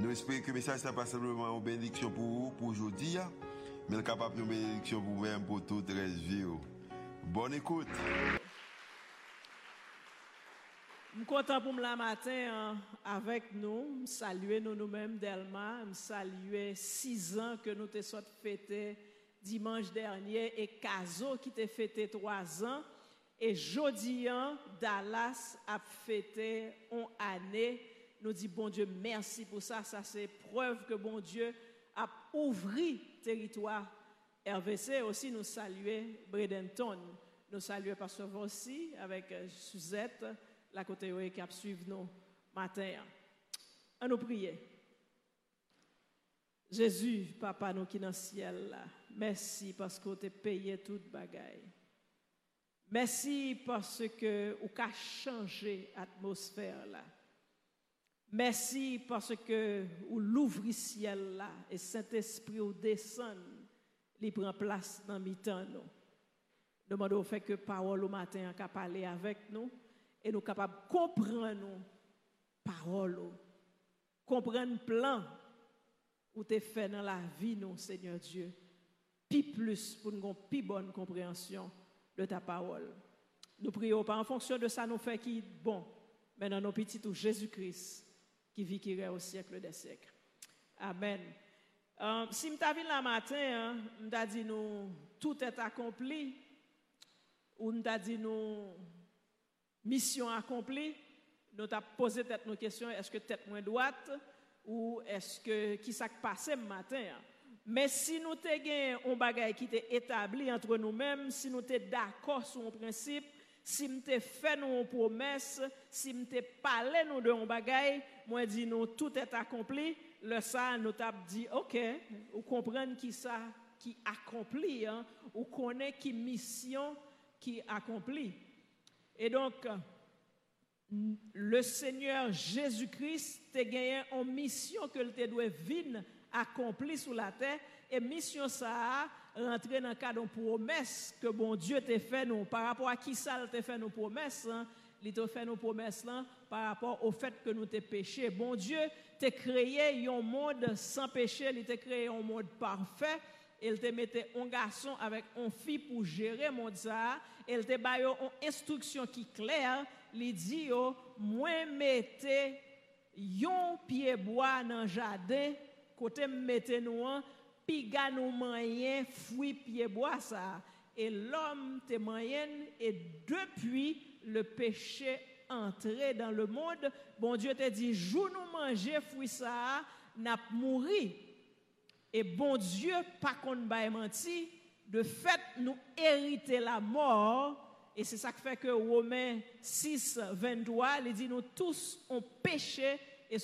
Nous espérons que le message n'est pas simplement une bénédiction pour vous, pour aujourd'hui, mais capable de bénédiction pour vous-même, pour toute la vie. Bonne écoute. Je suis content pour la matin avec nous. Saluer nous nous-mêmes Delma. Saluer six ans que nous avons fêté dimanche dernier et Caso qui t'a fêté trois ans. Et jeudi, Dallas a fêté une année. Nous dit bon Dieu merci pour ça. Ça c'est preuve que bon Dieu a ouvert territoire RVC. Aussi nous saluer Bredenton. Nous saluer Pasteur Vossi avec euh, Suzette, la côté qui a suivi nous matin. À nous prier. Jésus, papa nous qui dans le ciel merci parce que tu payé toute bagaille. Merci parce que tu as changé l'atmosphère là. Merci parce que vous l'ouvrez ciel là et Saint-Esprit ou descend, il prend place dans le temps nous. Demandons au fait que parole au matin a parler avec nous et nous capables de comprendre nos paroles, comprendre plan où tu fait dans la vie, nous, Seigneur Dieu. Puis plus pour nous plus bonne compréhension de ta parole. Nous prions pas en fonction de ça, nous fait qui bon, mais dans nos petits Jésus-Christ qui qui au siècle des siècles. Amen. Euh, si je vu la matin, je hein, dit nous tout est accompli, ou je dit nous mission accomplie, nous avons posé nos questions, est-ce que tête moins droite ou est-ce que qui s'est passé ce matin? Hein? Mais si nous avons un bagage qui est établi entre nous-mêmes, si nous sommes d'accord sur un principe, si nous avons fait nos promesses, si nous avons parlé nous de un bagage, moi dis nous tout est accompli, le ça nous avons dit OK, vous comprenez qui ça qui accomplit, hein, ou connaît qui mission qui accomplit. Et donc, le Seigneur Jésus-Christ a gagné une mission que le doit venir accomplir sur la terre. Et mission ça a rentré dans le cadre d'une promesse que bon Dieu t'a fait nous. Par rapport à qui ça t'a fait nos promesses, hein? Il t'a fait nos promesses là, par rapport au fait que nous t'es péché. Bon Dieu t'a créé un monde sans péché, il t'a créé un monde parfait. Elle te mettait un garçon avec une fille pour gérer mon ça, elle te baille une instruction qui claire, lui dit moi mettez yon pied bois dans jardin, côté mettez nous puis nous moyen fruit pied bois ça. Et l'homme te moyen et depuis le péché entré dans le monde, bon Dieu te dit, jour nous manger fruit ça, n'a mouru et bon Dieu, pas qu'on ne menti, de fait, nous hériter la mort. Et c'est ça qui fait que Romains 6, 23, il dit nous tous ont péché. Et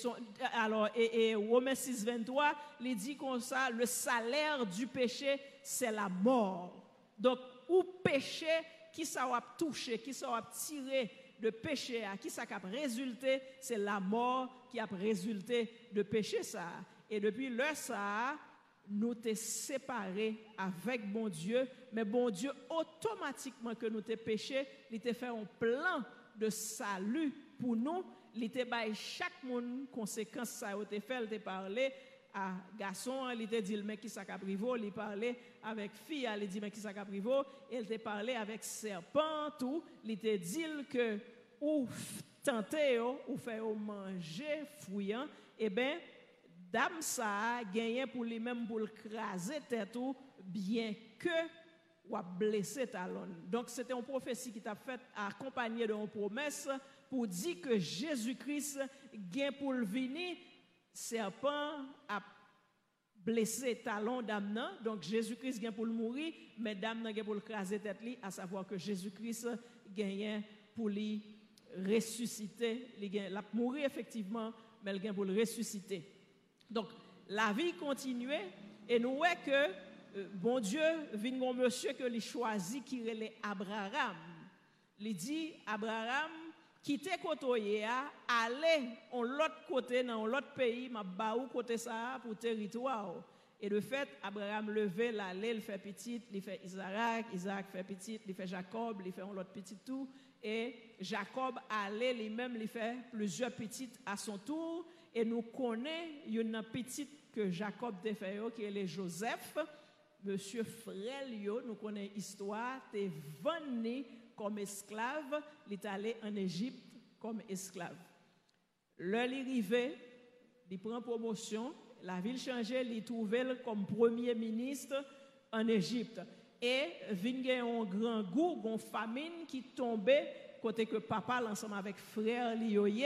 alors, et Romains 6, 23, il dit comme ça, le salaire du péché, c'est la mort. Donc, ou péché, qui ça va toucher, qui ça va tirer de péché, à qui ça a résulté, c'est la mort qui a résulté de péché ça. Et depuis le ça, nous t'es séparés avec bon Dieu, mais bon Dieu, automatiquement que nous t'es péché, il t'a fait un plan de salut pour nous, il t'a chaque monde conséquence ça il fait, il t'a parlé à garçon, il t'a dit mais qui ça caprivo, il parlait avec fille, il dit mais qui il t'a parlé avec serpent tout, il t'a dit que ou tenter ou faire manger fouillant, eh ben dame ça gagné pour lui-même pour le craser tête bien que ou a blessé talon. Donc c'était une prophétie qui t'a fait accompagnée d'une promesse pour dire que Jésus-Christ gagne pour le venir serpent a blessé talon dame donc Jésus-Christ gagne pour le mourir mais dame gagne pour le craser tête à savoir que Jésus-Christ gagne pour lui ressusciter, il a mourir effectivement mais il gagne pour le ressusciter. Donc, la vie continuait et nous voyons que euh, bon Dieu vient un monsieur que les choisi qui est Abraham. Il dit Abraham quitter côté aller en l'autre côté dans l'autre pays m'a baou côté ça pour territoire. Et de fait, Abraham levé l'aller, il fait petit, il fait Isaac, Isaac fait petit, il fait Jacob, il fait l'autre petit tout. Et Jacob allait lui-même, il fait plusieurs petites à son tour. Et nous connaissons une petite que Jacob a fait, qui est Joseph. Monsieur Frélio, nous connaissons l'histoire, est venu comme esclave, il est allé en Égypte comme esclave. L'heure est arrivée, il prend promotion, la ville changeait, il trouvé comme premier ministre en Égypte. Et il y a un grand goût, une famine qui tombait côté que papa ensemble avec frère Lioye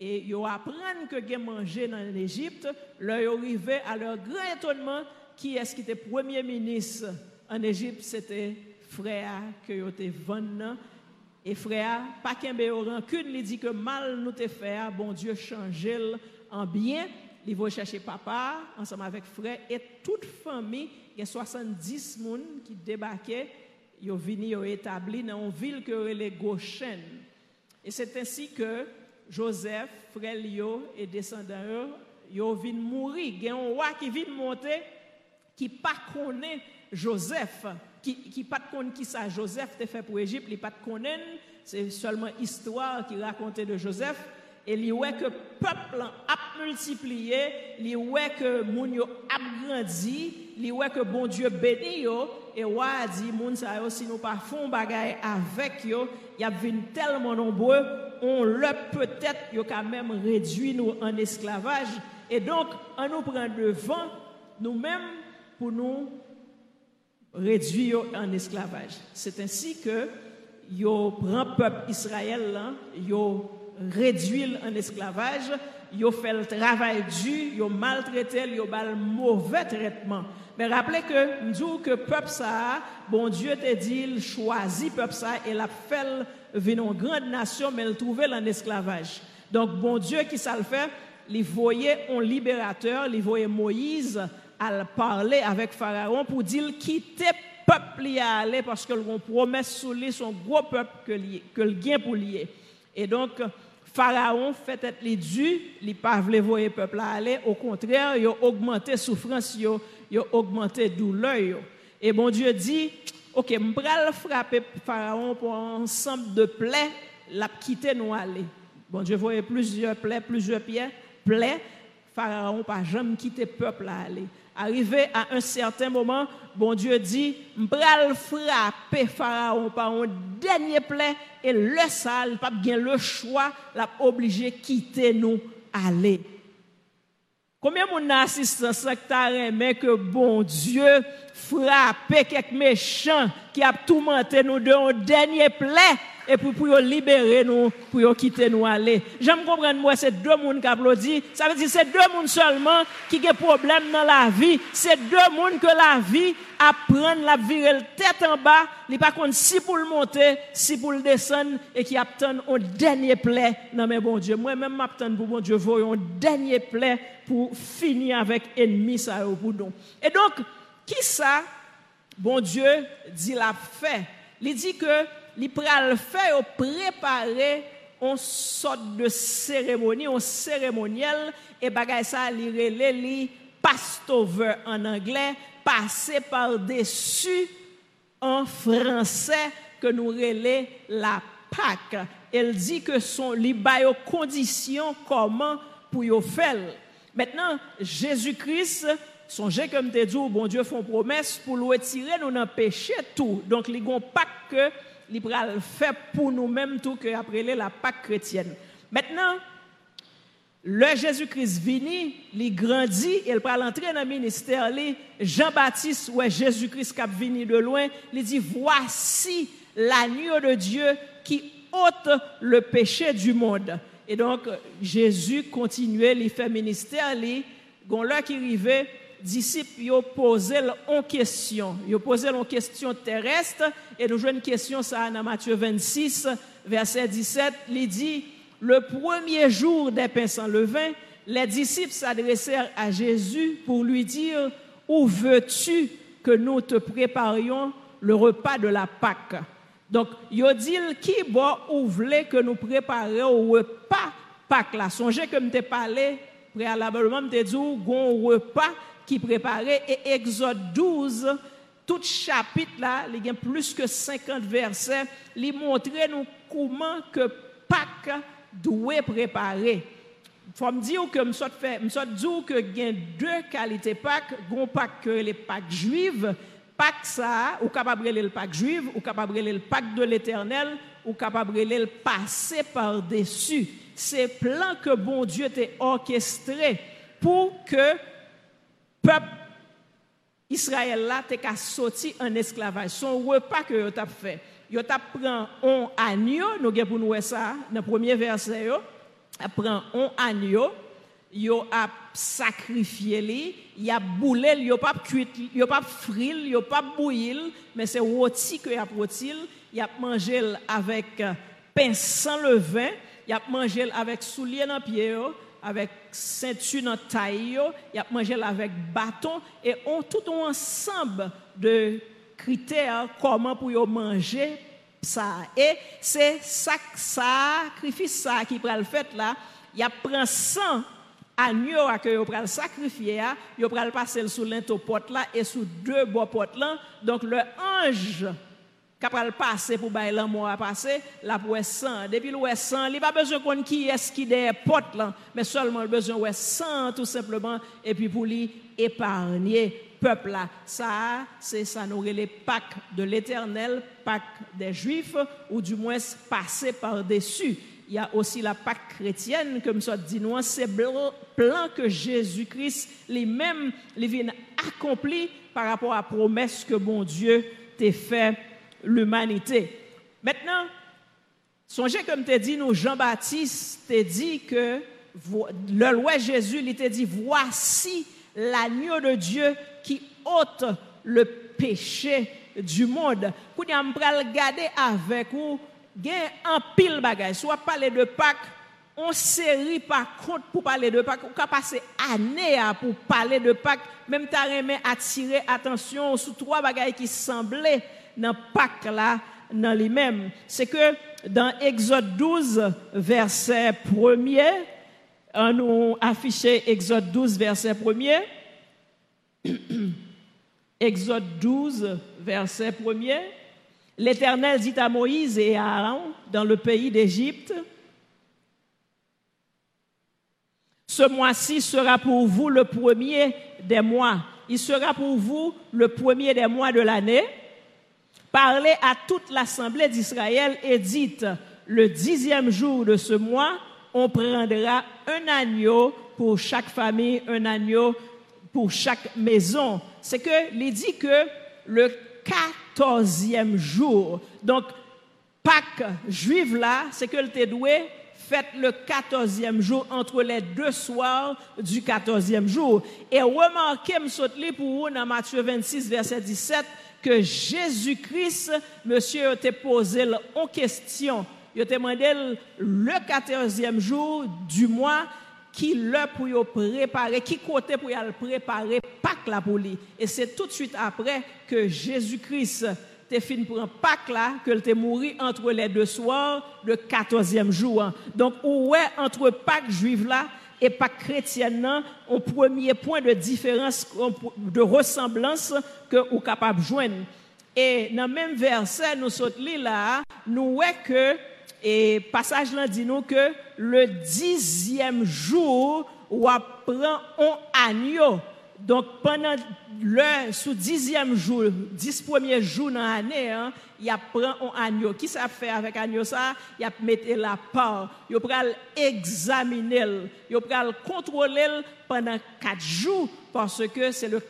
et ils apprennent que ont mangé dans l'Égypte, leur arrivé à leur grand étonnement qui est-ce qui était premier ministre en Égypte, c'était frère que yo vendu et frère pas qu'un rancune, il dit que mal nous te fait, bon Dieu changer en bien. Il va chercher papa ensemble avec frère et toute famille, il y a 70 personnes qui débarquaient, ils sont venus établis dans une ville que les Goshen. Et c'est ainsi que Joseph, frère Lio et descendants, ils viennent mourir. Il y a un roi qui vient monter qui pas connaît Joseph, qui pas connaît qui ça Joseph t'a fait pour Égypte, il pas connaît, c'est seulement histoire qui racontait de Joseph et il voit que le peuple a multiplié, il voit que moun yo a grandi, il voit que bon Dieu béni yo, et a dit moun si nous pas font bagaille avec yo, y a venu tellement nombreux, on le peut-être yo quand même réduit nous en esclavage. Et donc on nous prend devant nous-mêmes pour nous réduire en esclavage. C'est ainsi que yo prend peuple Israël là, yo réduire en esclavage, yo fait le travail dur, yo maltraité, yo bal mauvais traitement. Mais rappelez que nous que peuple bon Dieu te dit, il choisit peuple ça et l'a fait venir une grande nation, mais il trouvait en esclavage. Donc bon Dieu qui ça le fait, il voyait un libérateur, il voyait Moïse à parler avec Pharaon pour dire quitter peuple y aller parce que l'on promesse sous lui son gros peuple que le gain pour lier. Et donc Pharaon fait être les dû, il pas voulu voir peuple aller, au contraire, il a augmenté souffrance, il a augmenté douleur. Et bon Dieu dit, OK, vais frapper Pharaon pour un ensemble de plaies, l'a quitter nous aller. Bon Dieu voyait plusieurs plaies, plusieurs pieds, plaies. Pharaon pas jamais quitté peuple aller. Arrivé à un certain moment, bon Dieu dit, m'bral frapper Pharaon par un dernier plaie et le sale, pas bien le choix, l'a obligé quitter nous aller. Combien mon assistance mais que bon Dieu frappe quelques méchants qui a tourmenté nous de un dernier plaie et pour, pour libérer nous, pour quitter nous aller. J'aime comprendre, moi, c'est deux mondes qui applaudissent. Ça veut dire c'est deux mondes seulement qui ont problème dans la vie. C'est deux mondes que la vie apprend la virer tête en bas, il pas contre si pour le monter, si pour le descendre, et qui attend un dernier plaie dans mes bon Dieu. Moi-même, m'attends pour bon Dieu, voyons un dernier plaie pour finir avec ennemi au. Et donc, qui ça, bon Dieu, dit la fait? Il dit que li pral fait préparer une sorte de cérémonie, un cérémoniel et bagay ça li relé li pastover en anglais, passer par dessus en français que nous relais la Pâque. Elle dit que son li bayo conditions comment pour yo faire. Maintenant, Jésus-Christ Songez comme te dit, bon Dieu font promesse pour nous retirer nous péché tout. Donc, li gon pas que il fait pour nous-mêmes tout que après la Pâque chrétienne. Maintenant, le Jésus-Christ vini, il grandit, il va entrer dans le ministère, Jean-Baptiste, ouais, Jésus-Christ qui venu de loin, il dit, voici l'agneau de Dieu qui ôte le péché du monde. Et donc, Jésus continuait, il fait ministère, il, là qui arrivait, disciples ont posé une question. Ont posé une question terrestre et nous jouons une question ça dans Matthieu 26, verset 17. Il dit, le premier jour des pains sans levain, les disciples s'adressèrent à Jésus pour lui dire, où veux-tu que nous te préparions le repas de la Pâque? Donc, yo dit qui bon ou voulez que nous préparions le repas Pâque là. Songez que me parlé préalablement me dit un repas qui préparait et Exode 12 tout chapitre là, il y a plus que 50 versets, il montre nous comment que Pâques doit préparer. Faut me dire que me fait dire que il y a deux qualités Pâques, gon Pâques que les Pâques juives, Pâques ça, ou capable le Pâques juive, ou capable le Pâques de l'Éternel, ou capable le passer par-dessus. C'est plan que bon Dieu t'a orchestré pour que peuple Israël là t'es qu'à sortir en esclavage. Son repas que yo t'a fait. Yo t'a prend un agneau, nous pour nous ça dans premier verset yo. Prend un agneau, yo a sacrifié li, y a boulé, yo pas cuit, yo pas fril, yo pas bouilli, mais c'est rôti que y a rôti, y a mangé avec pain sans levain, y a mangé avec soulier dans pied avec ceinture dans taille, il a mangé avec bâton et on tout un ensemble de critères comment pour manger ça. Et c'est ça sacrifice ça qui prend le fait là, il a prend 100 agneaux que yo pral sacrifier, yo pral passer sous l'into pot là et sous deux bois pot là. Donc le ange capable passer pour bailler l'amour à passer la pour sang depuis le sang il pas besoin qu'on qui est qui des portes là mais seulement le besoin ouais sang tout simplement et puis pour lui épargner peuple là ça c'est ça nous les Pâques de l'Éternel Pâques des Juifs ou du moins passer par dessus il y a aussi la Pâque chrétienne, comme ça dit nous, c'est plan que Jésus-Christ lui-même vient accompli par rapport à promesse que bon Dieu t'a fait l'humanité. Maintenant, songez comme tu dit, nous, Jean-Baptiste t'a dit que le roi Jésus, il t'a dit, voici l'agneau de Dieu qui ôte le péché du monde. Pour nous regarder avec vous, il y a un pile bagage, soit parler de Pâques, on série par contre pour parler de Pâques, on peut passer année pour parler de Pâques, même tu as attirer attention sur trois bagages qui semblaient dans Pâques là, dans lui-même. C'est que dans Exode 12, verset 1er, on nous affiché Exode 12, verset 1er. Exode 12, verset 1er. L'Éternel dit à Moïse et à Aaron dans le pays d'Égypte, Ce mois-ci sera pour vous le premier des mois. Il sera pour vous le premier des mois de l'année. Parlez à toute l'assemblée d'Israël et dites, le dixième jour de ce mois, on prendra un agneau pour chaque famille, un agneau pour chaque maison. C'est que, il dit que le quatorzième jour, donc Pâques juive là, c'est que le doué faites le quatorzième jour entre les deux soirs du quatorzième jour. Et remarquez, me pour vous dans Matthieu 26, verset 17, que Jésus-Christ, monsieur, t'a posé en question. Il t'a demandé le quatorzième jour du mois qui le pour préparer, qui côté pour le préparer Pâques là pour lui. Et c'est tout de suite après que Jésus-Christ t'es fini pour un Pâques là, que t'es mort entre les deux soirs, le quatorzième jour. Donc, où est entre Pâques juive là et pas chrétienne nan, un premier point de différence, de ressemblance que ou capable joindre. Et dans le même verset, nous sommes là, nous voyons que, et passage là dit nous que le dixième jour, ou apprend un agneau. Donc, pendant le sous dixième jour, dix premiers jours dans l'année, hein, il a prend un agneau. Qui ça fait avec agneau ça? Il a mettre la part. Il a examiner, il a contrôler pendant quatre jours parce que c'est le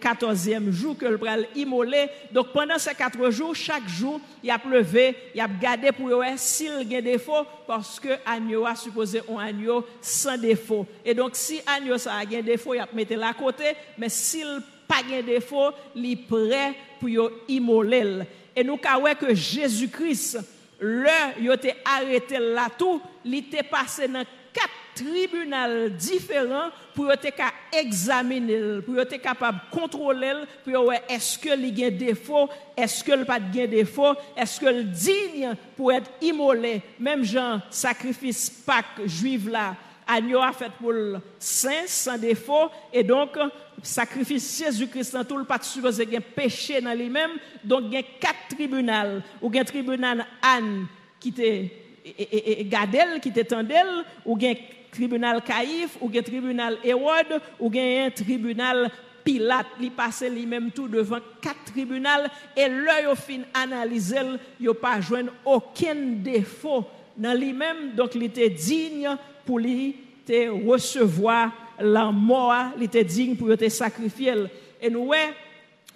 quatorzième jour que le bral immolé. Donc pendant ces quatre jours, chaque jour, il a pleuvé, il a gardé pour voir s'il y a défaut parce que agneau a supposé un agneau sans défaut. Et donc si agneau ça a un défaut, il a mettre la côté, mais s'il pas de défaut, il est prêt pour immoler. Et nous avons que Jésus-Christ, le il était arrêté là tout, il était passé dans quatre tribunaux différents pour être examiner, pour être capable de contrôler, pour est-ce que il a défaut, est-ce que pas de défaut, est-ce que digne pour être immolé, même Jean sacrifice Pâques juif là, agneau a fait pour le saint sans défaut et donc sacrifice Jésus-Christ dans tout le pas supposé un péché dans lui-même. Donc il y a quatre tribunaux. Ou un tribunal Anne qui était Gadel qui était Tandel ou un tribunal Caïphe ou un tribunal Hérode ou un tribunal Pilate, il passait lui-même tout devant quatre tribunaux et l'œil au fin analysé, il n'a pas joint aucun défaut dans lui-même, donc il était digne pour lui recevoir la mort, il était digne pour te sacrifier. Et nous,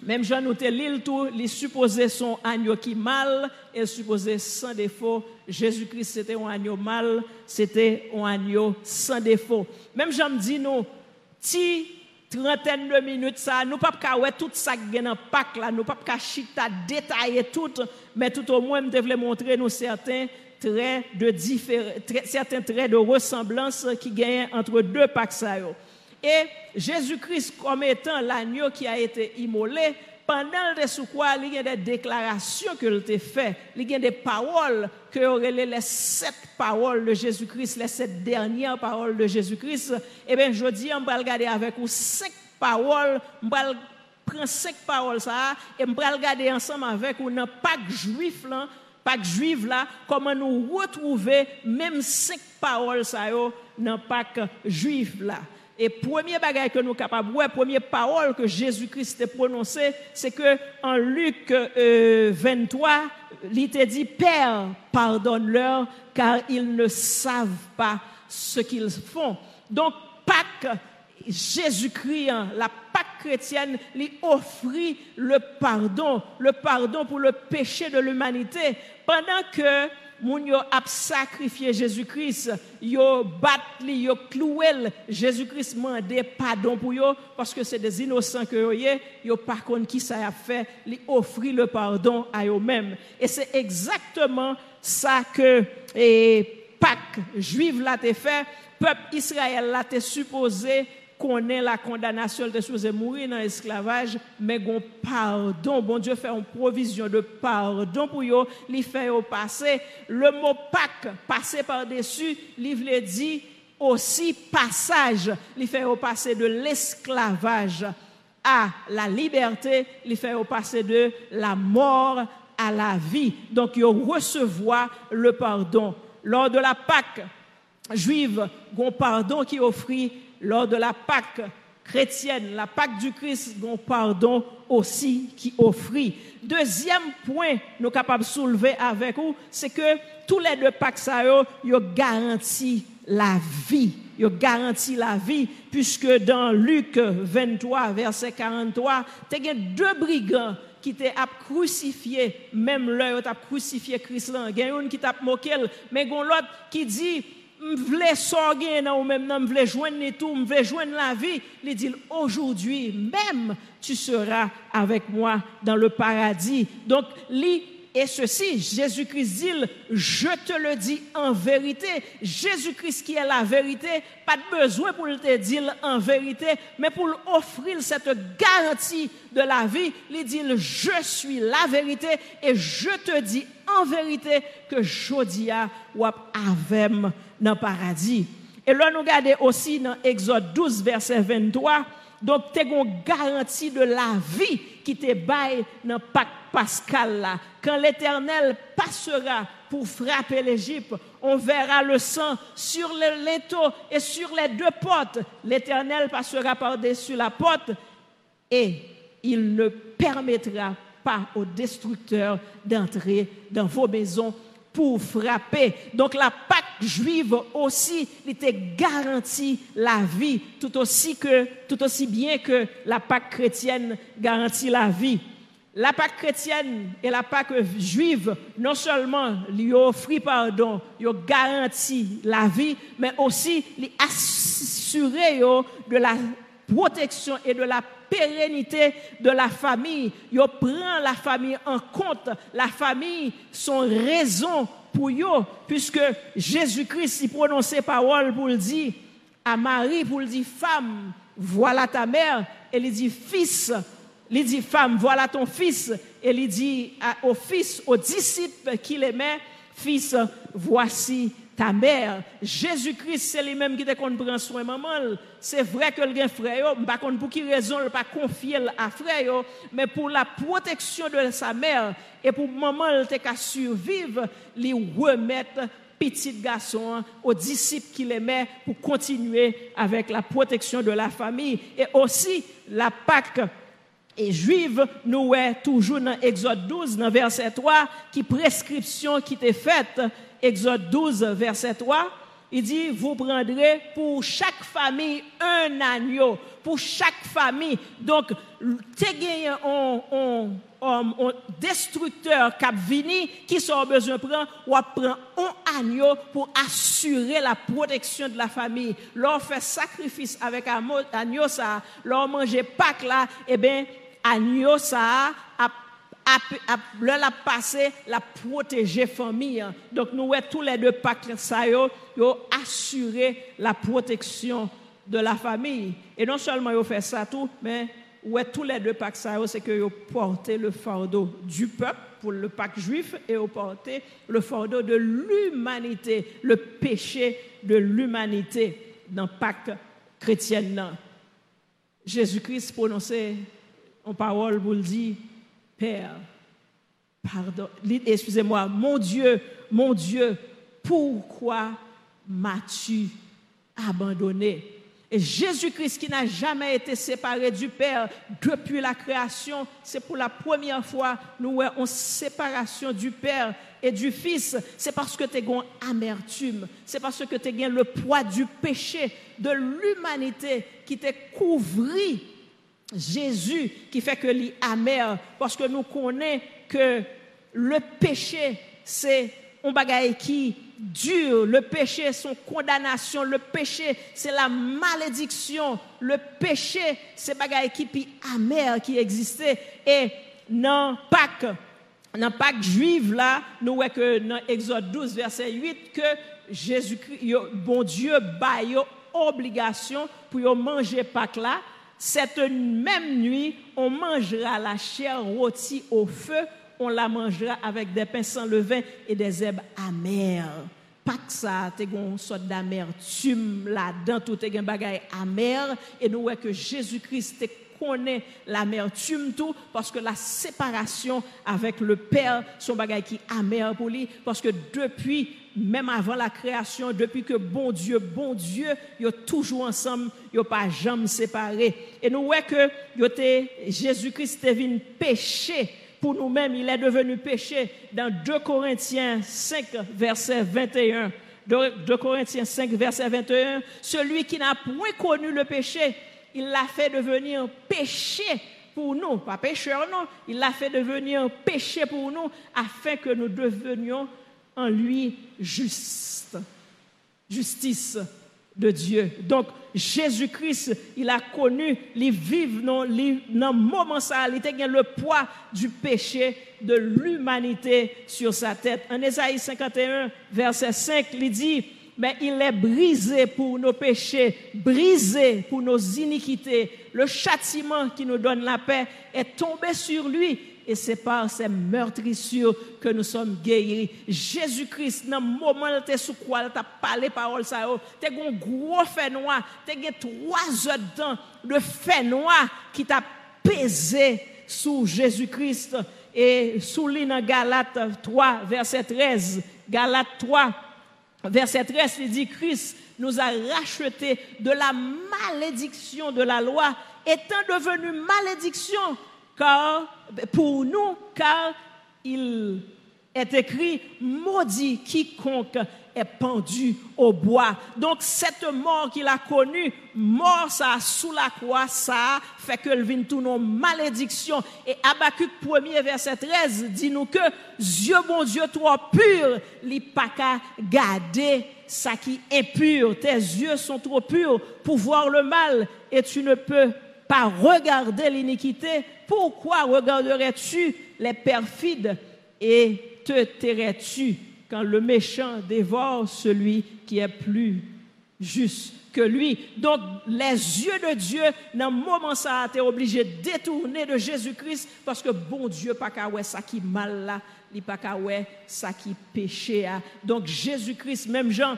même Jean nous l'île tout, il supposait son agneau qui mal, et supposait sans défaut. Jésus-Christ c'était un agneau mal, c'était un agneau sans défaut. Même Jean me dit nous, si trentaine de minutes ça, nous pas qu'à ouais tout ça qui dans Pâques là, nous pas qu'à chita détailler tout, mais tout au moins me devait montrer nous certains traits de certains traits de ressemblance qui gagnent entre deux Pâques Et Jésus-Christ comme étant l'agneau qui a été immolé, pendant le quoi il y a des déclarations que a fait, il y a des paroles que auraient les sept paroles de Jésus-Christ, les sept dernières paroles de Jésus-Christ. Eh bien, je dis, on va regarder avec vous cinq paroles, on va prendre cinq paroles ça et on va regarder ensemble avec vous dans Pâques juif là, Pâques juif là, comment nous retrouver même cinq paroles ça dans Pâques juif là. Et premier bagage que nous capables de première parole que Jésus-Christ a prononcée, c'est que en Luc 23, euh, il te dit, Père, pardonne-leur, car ils ne savent pas ce qu'ils font. Donc, Pâques, Jésus-Christ, hein, la chrétienne, lui offrit le pardon, le pardon pour le péché de l'humanité. Pendant que moun yo a sacrifié Jésus-Christ, yo bat li, yo cloué Jésus-Christ mandé pardon pour yo parce que c'est des innocents que yo yé, yo par contre qui ça a fait, offrit le pardon à eux-mêmes. Et c'est exactement ça que et Pâques juive l'a fait, peuple Israël l'a supposé connaît la condamnation de supposé mourir dans l'esclavage, mais gon pardon. Bon Dieu fait une provision de pardon pour eux, il fait au passé. Le mot Pâques, passer par-dessus, il dit aussi passage, il fait au passé de l'esclavage à la liberté, il fait au passé de la mort à la vie. Donc, il recevoir le pardon. Lors de la Pâque juive, gon pardon qui offrit lors de la Pâque chrétienne, la Pâque du Christ, dont pardon aussi qui offrit. Deuxième point, nous capables de soulever avec vous, c'est que tous les deux Pâques, ça, yo, garantit la vie. Yo garantit la vie, puisque dans Luc 23, verset 43, il y a deux brigands qui t'ont crucifié, même l'heure t'a crucifié Christ. Il y a un qui t'a moqué, mais a l'autre qui dit, m'vle sorger ou même m'vle joindre tout, m'vle joindre la vie, il dit aujourd'hui même tu seras avec moi dans le paradis. Donc, lui et ceci, Jésus-Christ dit, je te le dis en vérité. Jésus-Christ qui est la vérité, pas de besoin pour te dire en vérité, mais pour offrir cette garantie de la vie, il dit, je suis la vérité et je te dis en vérité que Jodia ou avec dans le paradis. Et là, nous regardons aussi dans Exode 12, verset 23. Donc, tu as garantie de la vie qui te baille dans Pâques Pascal là. Quand l'Éternel passera pour frapper l'Égypte, on verra le sang sur le linteau et sur les deux portes. L'Éternel passera par-dessus la porte et il ne permettra pas aux destructeurs d'entrer dans vos maisons pour frapper. Donc la Pâque juive aussi était garantie la vie, tout aussi, que, tout aussi bien que la Pâque chrétienne garantit la vie. La Pâque chrétienne et la Pâque juive, non seulement lui offrent pardon, lui garantit la vie, mais aussi lui assurer de la protection et de la pérennité de la famille. Yo prend la famille en compte. La famille, son raison pour eux, puisque Jésus-Christ il prononçait parole pour le dire à Marie pour le dire femme, voilà ta mère, et il dit fils, il dit femme, voilà ton fils, et il dit au fils, aux disciples qu'il aimait, fils, voici ta mère. Jésus-Christ, c'est lui-même qui te prend soin maman. C'est vrai que le frère, pas pour qui raison, il pas confier à frère, mais pour la protection de sa mère et pour maman, il te survivre, lui remettre petit garçon aux disciples qu'il aimait pour continuer avec la protection de la famille et aussi la Pâque et juive, nous est toujours dans Exode 12, dans verset 3, qui prescription qui était faite Exode 12, verset 3, il dit, vous prendrez pour chaque famille un agneau, pour chaque famille. Donc, tu un, un, un, destructeur qui vini, qui sont besoin de prendre, ou prendre un agneau pour assurer la protection de la famille. Leur fait sacrifice avec agneau ça, leur manger Pâques là, eh bien, agneau ça a le la passé, la protéger famille. Donc nous avons tous les deux Pâques ça yo, assurer la protection de la famille. Et non seulement ils fait ça tout, mais ouais, tous les deux Pâques ça c'est que ils porté le fardeau du peuple pour le Pâques juif et ils porté le fardeau de l'humanité, le péché de l'humanité dans Pâques chrétienne. Jésus-Christ prononçait en parole pour le dire Père, pardon, excusez-moi, mon Dieu, mon Dieu, pourquoi m'as-tu abandonné? Et Jésus-Christ qui n'a jamais été séparé du Père depuis la création, c'est pour la première fois nous avons une séparation du Père et du Fils. C'est parce que tu as amertume, c'est parce que tu as le poids du péché de l'humanité qui t'a couvri Jésus qui fait que l'île amer, parce que nous connaissons que le péché, c'est un bagage qui dure, le péché, son condamnation, le péché, c'est la malédiction, le péché, c'est bagage qui puis amer qui existait. Et dans Pâques, dans Pâques juive là, nous voyons que dans Exode 12, verset 8, que Jésus-Christ, bon Dieu, baille obligation pour manger Pâques là, cette même nuit, on mangera la chair rôtie au feu, on la mangera avec des pains sans levain et des herbes amères. Pas que ça, tu une sorte d'amertume là-dedans, tout est un bagage amer. Et nous voyons que Jésus-Christ connaît l'amertume tout parce que la séparation avec le Père, son bagage qui est amer pour lui, parce que depuis même avant la création, depuis que bon Dieu, bon Dieu, ils toujours ensemble, ils pas jamais séparés. Et nous voyons que Jésus-Christ est venu pécher pour nous-mêmes, il est devenu péché dans 2 Corinthiens 5, verset 21. 2 Corinthiens 5, verset 21. Celui qui n'a point connu le péché, il l'a fait devenir péché pour nous, pas pécheur, non, il l'a fait devenir péché pour nous afin que nous devenions en lui juste. Justice de Dieu. Donc, Jésus-Christ, il a connu, il vit dans le moment ça, il a le poids du péché de l'humanité sur sa tête. En Ésaïe 51, verset 5, il dit, mais il est brisé pour nos péchés, brisé pour nos iniquités. Le châtiment qui nous donne la paix est tombé sur lui et c'est par ces meurtrissures que nous sommes guéris. Jésus-Christ, dans le moment où tu sous quoi tu as parlé parole ça, tu as un gros fait noir, tu as trois heures de temps de fait noir qui t'a pesé sous Jésus-Christ et sous dans Galates 3, verset 13. Galates 3, verset 13, il dit Christ nous a racheté de la malédiction de la loi, étant devenu malédiction car, pour nous, car il est écrit, maudit quiconque est pendu au bois. Donc cette mort qu'il a connue, mort ça sous la croix, ça fait que vient tout nos malédiction. Et Habakkuk 1er verset 13 dit nous que Dieu mon Dieu trop pur, li pas garder ça qui est pur. Tes yeux sont trop purs pour voir le mal et tu ne peux pas regarder l'iniquité, pourquoi regarderais-tu les perfides et te tairais-tu quand le méchant dévore celui qui est plus juste que lui? Donc, les yeux de Dieu, dans le moment ça, été obligé de détourner de Jésus-Christ parce que bon Dieu, pas qu'à ça qui mal là, il pas qu'à péché. Donc, Jésus-Christ, même Jean,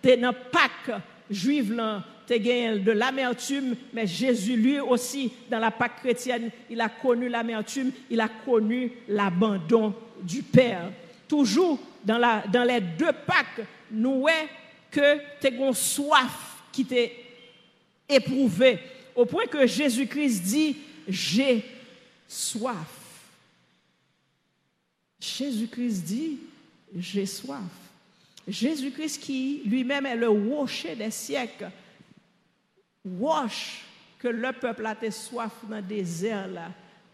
t'es dans Pâques juive là, t'es de l'amertume, mais Jésus, lui aussi, dans la Pâque chrétienne, il a connu l'amertume, il a connu l'abandon du Père. Toujours dans, les deux Pâques, nous voyons que tu as soif qui t'est éprouvé, au point que Jésus-Christ dit, j'ai soif. Jésus-Christ dit, j'ai soif. Jésus-Christ qui lui-même est le rocher des siècles, wash que le peuple a été soif dans le désert.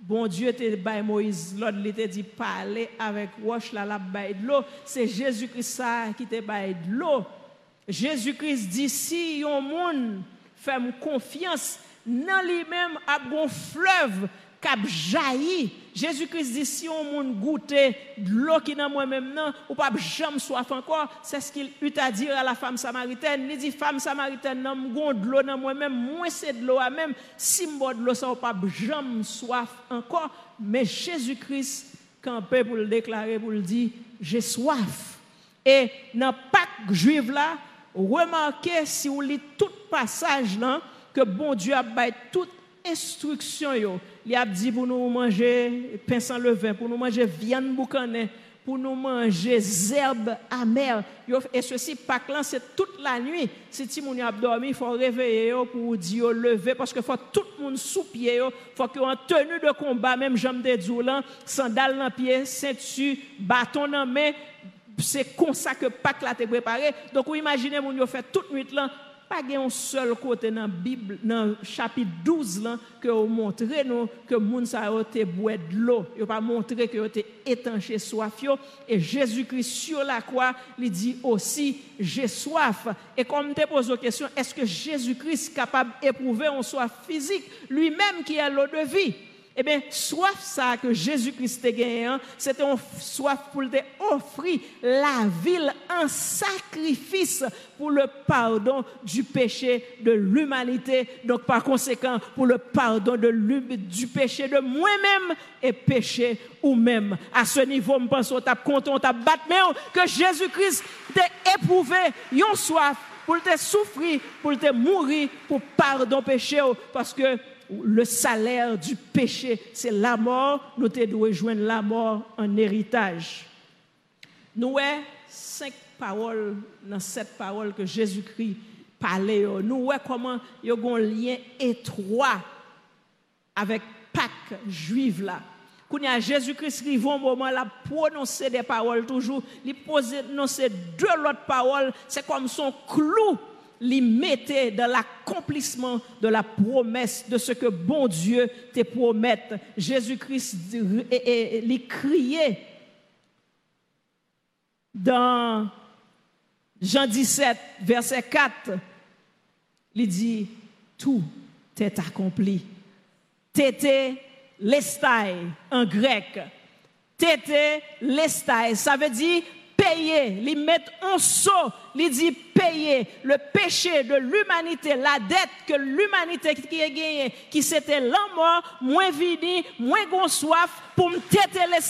Bon Dieu te bail Moïse, l'autre il te dit parler avec roche là la bail de l'eau, c'est Jésus-Christ ça qui te bail de l'eau. Jésus-Christ dit si un monde fait confiance dans lui-même a bon fleuve Jésus-Christ dit si on monde goûter de l'eau qui dans moi-même non ou pas jamais soif encore, c'est ce qu'il eut à dire à la femme samaritaine. Il dit femme samaritaine non m'gon de l'eau dans moi-même, moi c'est de l'eau même si de pas jamais soif encore, mais Jésus-Christ campé pour le déclarer pour le dire j'ai soif. Et dans Pâques juive là, remarquez si vous lisez tout passage que bon Dieu a toute instruction yo. Il a dit pour nous manger pain sans levain, pour nous manger viande boucané, pour nous manger herbes amères. Et ceci, Pâques là, c'est toute la nuit. Si tu a dormi, il faut réveiller pour dire lever parce qu'il faut tout le monde sous pied. Il faut qu'on en tenue de combat, même jambes de doulan, sandales dans pied, ceinture, bâton dans main, c'est comme ça que Pâques là préparé. Donc, vous imaginez, avez fait toute nuit là, pas un seul côté dans la Bible, dans le chapitre 12 là, que vous montrez nous que moun sa te boit de l'eau. Vous pas montré que vous te étanché soif Et Jésus-Christ sur la croix, il dit aussi, j'ai soif. Et comme te pose la question, est-ce que Jésus-Christ est capable d'éprouver une soif physique, lui-même qui est l'eau de vie? Eh bien, soif ça que Jésus-Christ a gagné, hein, c'était une soif pour te offrir la ville en sacrifice pour le pardon du péché de l'humanité. Donc, par conséquent, pour le pardon de du péché de moi-même et péché ou même. À ce niveau, je pense qu'on t'a content, on t'a battu, que Jésus-Christ t'a éprouvé une soif pour te souffrir, pour te mourir, pour pardon péché, parce que le salaire du péché, c'est la mort, nous devons joindre la mort en héritage. Nous avons cinq paroles dans cette parole que Jésus-Christ parlait. Nous voyons comment il y a un lien étroit avec Pâques juive là. Quand Jésus-Christ arrive au moment là, prononcer des paroles toujours, il prononcer deux autres paroles, c'est comme son clou l'y mettait dans l'accomplissement de la promesse de ce que bon Dieu te promette. Jésus-Christ l'y criait dans Jean 17, verset 4. Il dit, tout est accompli. Tété lestai en grec. Tété lestai, ça veut dire payer, il met en saut, il dit payer. Le péché de l'humanité, la dette que l'humanité qui a gagné, qui c'était la mort, moins vini, moins gon soif, pour me têter les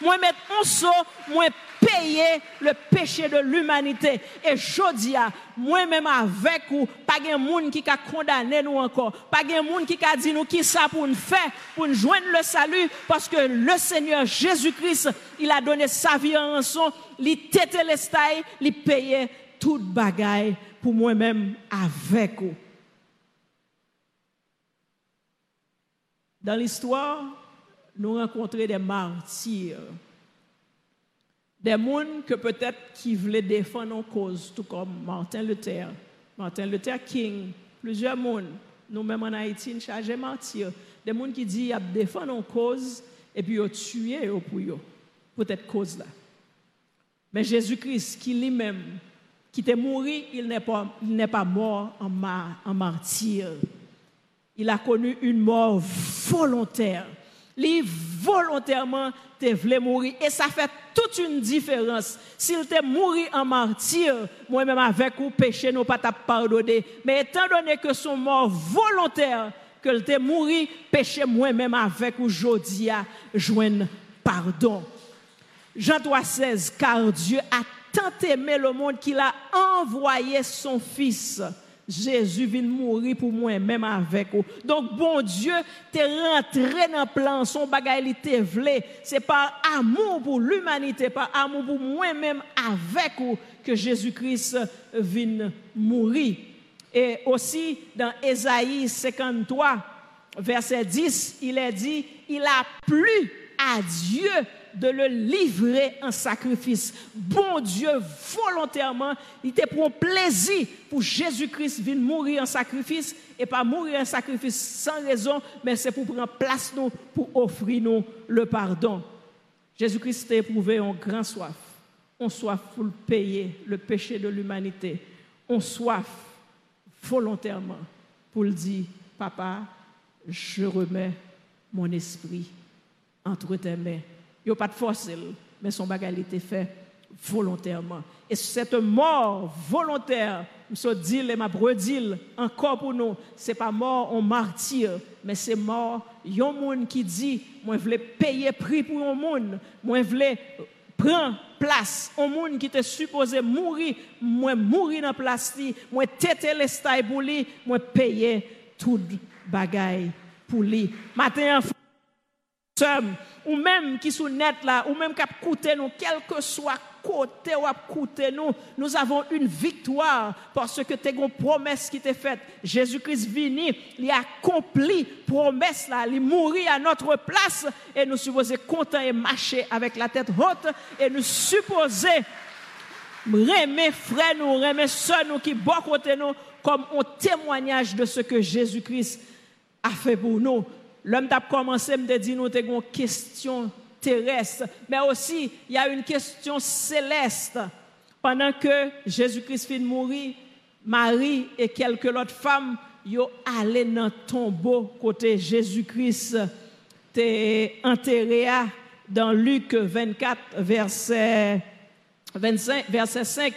moins mettre en saut, moins payer le péché de l'humanité. Et Jodia, moi-même avec vous, pas de monde qui a condamné nous encore, pas de monde qui a dit nous qui ça pour nous faire, pour nous joindre le salut, parce que le Seigneur Jésus-Christ, il a donné sa vie en rançon, il tête les stailles, il payait toute bagaille pour moi-même avec vous. Dans l'histoire, nous rencontrons des martyrs. Des gens que peut-être qui voulaient défendre en cause, tout comme Martin Luther, Martin Luther King, plusieurs gens, nous-mêmes en Haïti, nous chargés martyrs. Des gens qui disent qu'ils défendent en cause et puis ils tué pour eux, pour cette cause-là. Mais Jésus-Christ, qui lui-même, qui est mort, il n'est pas, mort en martyr. Il a connu une mort volontaire. Lui volontairement te voulait mourir. Et ça fait toute une différence. S'il te mourir en martyr, moi-même avec ou péché, nous pas pardonner. Mais étant donné que son mort volontaire, que te mourir, péché moi-même avec ou jodia, joindre pardon. Jean 3,16, car Dieu a tant aimé le monde qu'il a envoyé son Fils. Jésus vient mourir pour moi, même avec vous. Donc, bon Dieu, t'es rentré dans le plan, son bagage, il t'est C'est par amour pour l'humanité, par amour pour moi-même avec vous, que Jésus-Christ vient mourir. Et aussi, dans Ésaïe 53, verset 10, il est dit, il a plu à Dieu de le livrer en sacrifice. Bon Dieu, volontairement, il te prend plaisir pour Jésus-Christ venir mourir en sacrifice et pas mourir en sacrifice sans raison, mais c'est pour prendre place nous, pour offrir nous le pardon. Jésus-Christ a éprouvé en grand soif. On soif pour payer le péché de l'humanité. On soif volontairement pour le dire, papa, je remets mon esprit entre tes mains a pas de force, mais son bagage était fait volontairement. Et cette mort volontaire, je dis et ma redile encore pour nous, c'est pas mort en martyr, mais c'est mort un monde qui dit moi voulais payer prix pour un monde, moi voulais prendre place un monde qui était supposé mourir, moi mourir dans place moi têter les pour lui, moi payer tout bagaille pour lui. Matin ou même qui sont net là, ou même qui coûté nous, quel que soit côté ou coûté nous, nous avons une victoire parce que tu une promesse qui t'est faite. Jésus-Christ vini, il a accompli promesse là, il mourit à notre place et nous supposons content et marcher avec la tête haute et nous supposons remettre frères nous, remettre soeurs nous qui bon côté nous comme un témoignage de ce que Jésus-Christ a fait pour nous. L'homme a commencé à me dire nous avons une question terrestre, mais aussi il y a une question céleste. Pendant que Jésus-Christ finit de Marie et quelques autres femmes sont allé dans le tombeau côté Jésus-Christ. T'es enterré dans Luc 24 verset 25 verset 5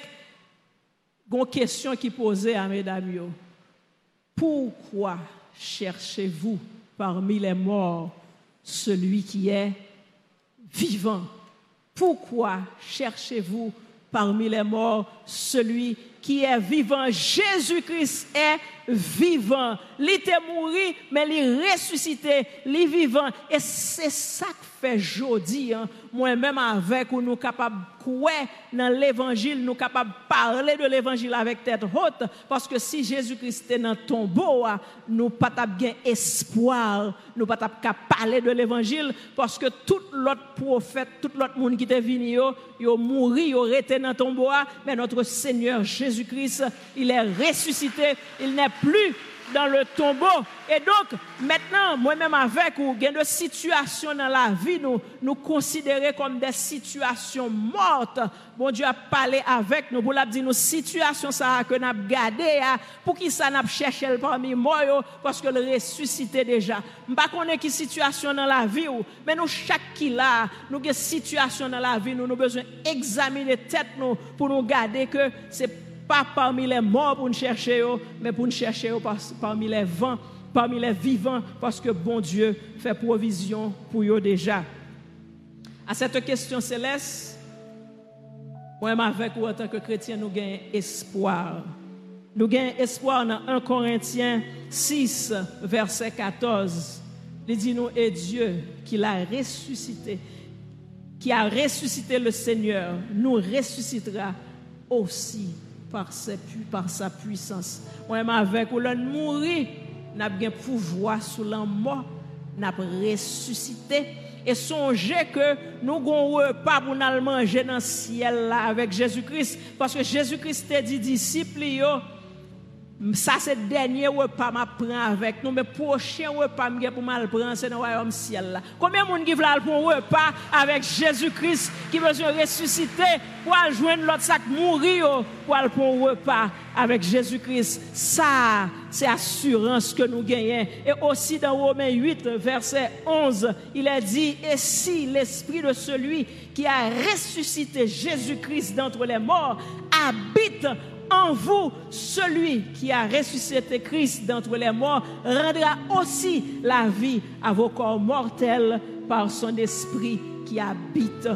une question qui posait à mesdames pourquoi cherchez-vous? Parmi les morts celui qui est vivant. Pourquoi cherchez-vous parmi les morts celui qui est vivant? Jésus-Christ est vivant. Il était mort, mais il est ressuscité, il est vivant. Et c'est ça que fait jodi, hein. moi-même avec ou nous capables quoi dans l'évangile, nous capables parler de l'évangile avec tête haute, parce que si Jésus-Christ est dans le tombeau, hein, nous pas bien espoir, nous pas parler de l'évangile, parce que tout l'autre prophète, tout l'autre monde qui est venu, yo, yo mouru, yo resté dans le tombeau, hein. mais notre Seigneur Jésus-Christ, il est ressuscité, il n'est plus dans le tombeau. Et donc, maintenant, moi-même avec ou, il y a des situations dans la vie, nous, nous considérer comme des situations mortes. Bon Dieu a parlé avec nous pour la dire nous situation ça que nous avons gardé, hein. pour qui ça n'a cherché parmi moi, parce que le ressuscité déjà. Je ne sais pas situation dans la vie, mais nous, chaque qui là, nous avons situation dans la vie, nous avons besoin d'examiner tête nous pour nous garder que c'est pas parmi les morts pour nous chercher, mais pour nous chercher parmi les vents, parmi les vivants, parce que bon Dieu fait provision pour eux déjà. À cette question céleste, moi, avec vous, en tant que chrétien, nous gagnons espoir. Nous gagnons espoir dans 1 Corinthiens 6, verset 14. Il dit nous, et Dieu qui l'a ressuscité, qui a ressuscité le Seigneur, nous ressuscitera aussi par, par sa puissance. Moi, avec ou l'on mourir, n'a bien pouvoir sous la mort, n'a ressuscité. Et songez que nous avons repas pour nous manger dans le ciel là avec Jésus-Christ. Parce que Jésus-Christ a dit disciples, ça c'est le dernier repas m'a prend avec nous mais prochain repas m'gè pour mal prendre c'est dans le royaume ciel là. Combien de monde qui veulent pour un repas avec Jésus-Christ qui besoin ressusciter pour aller joindre l'autre sac mourir pour aller pour un repas avec Jésus-Christ? Ça c'est assurance que nous gagnons. Et aussi dans Romains 8 verset 11 il est dit et si l'esprit de celui qui a ressuscité Jésus-Christ d'entre les morts habite en vous, celui qui a ressuscité Christ d'entre les morts rendra aussi la vie à vos corps mortels par son esprit qui habite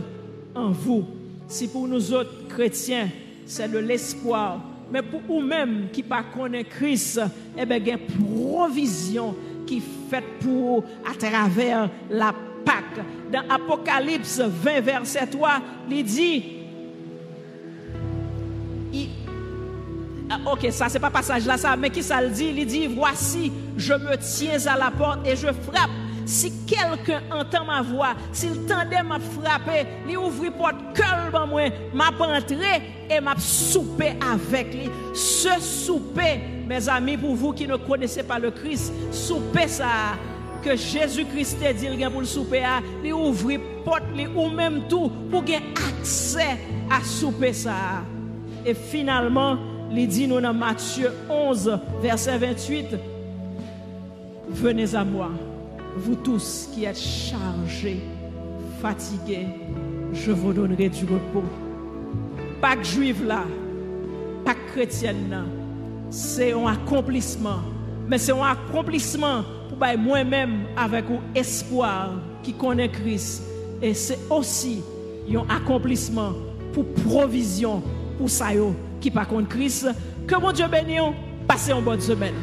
en vous. Si pour nous autres chrétiens, c'est de l'espoir, mais pour vous-même qui pas connaît Christ, eh bien, il y a une provision qui fait pour à travers la Pâque. Dans Apocalypse 20, verset 3, il dit, ok, ça c'est pas passage là, ça, mais qui ça le dit? Il dit, voici, je me tiens à la porte et je frappe. Si quelqu'un entend ma voix, s'il tendait m'a frappé, il ouvre porte cœur moi, m'a entré et m'a soupé avec lui. Ce souper, mes amis, pour vous qui ne connaissez pas le Christ, souper ça que Jésus-Christ a dit pour le souper, il ouvre porte ou même tout pour gagner accès à souper ça. Et finalement, il dit nous dans Matthieu 11, verset 28, Venez à moi, vous tous qui êtes chargés, fatigués, je vous donnerai du repos. Pas que juive pas chrétienne là, c'est un accomplissement. Mais c'est un accomplissement pour moi-même avec espoir qui connaît Christ. Et c'est aussi un accomplissement pour provision pour ça qui par contre Christ. Que mon Dieu bénisse. Passez une bonne semaine.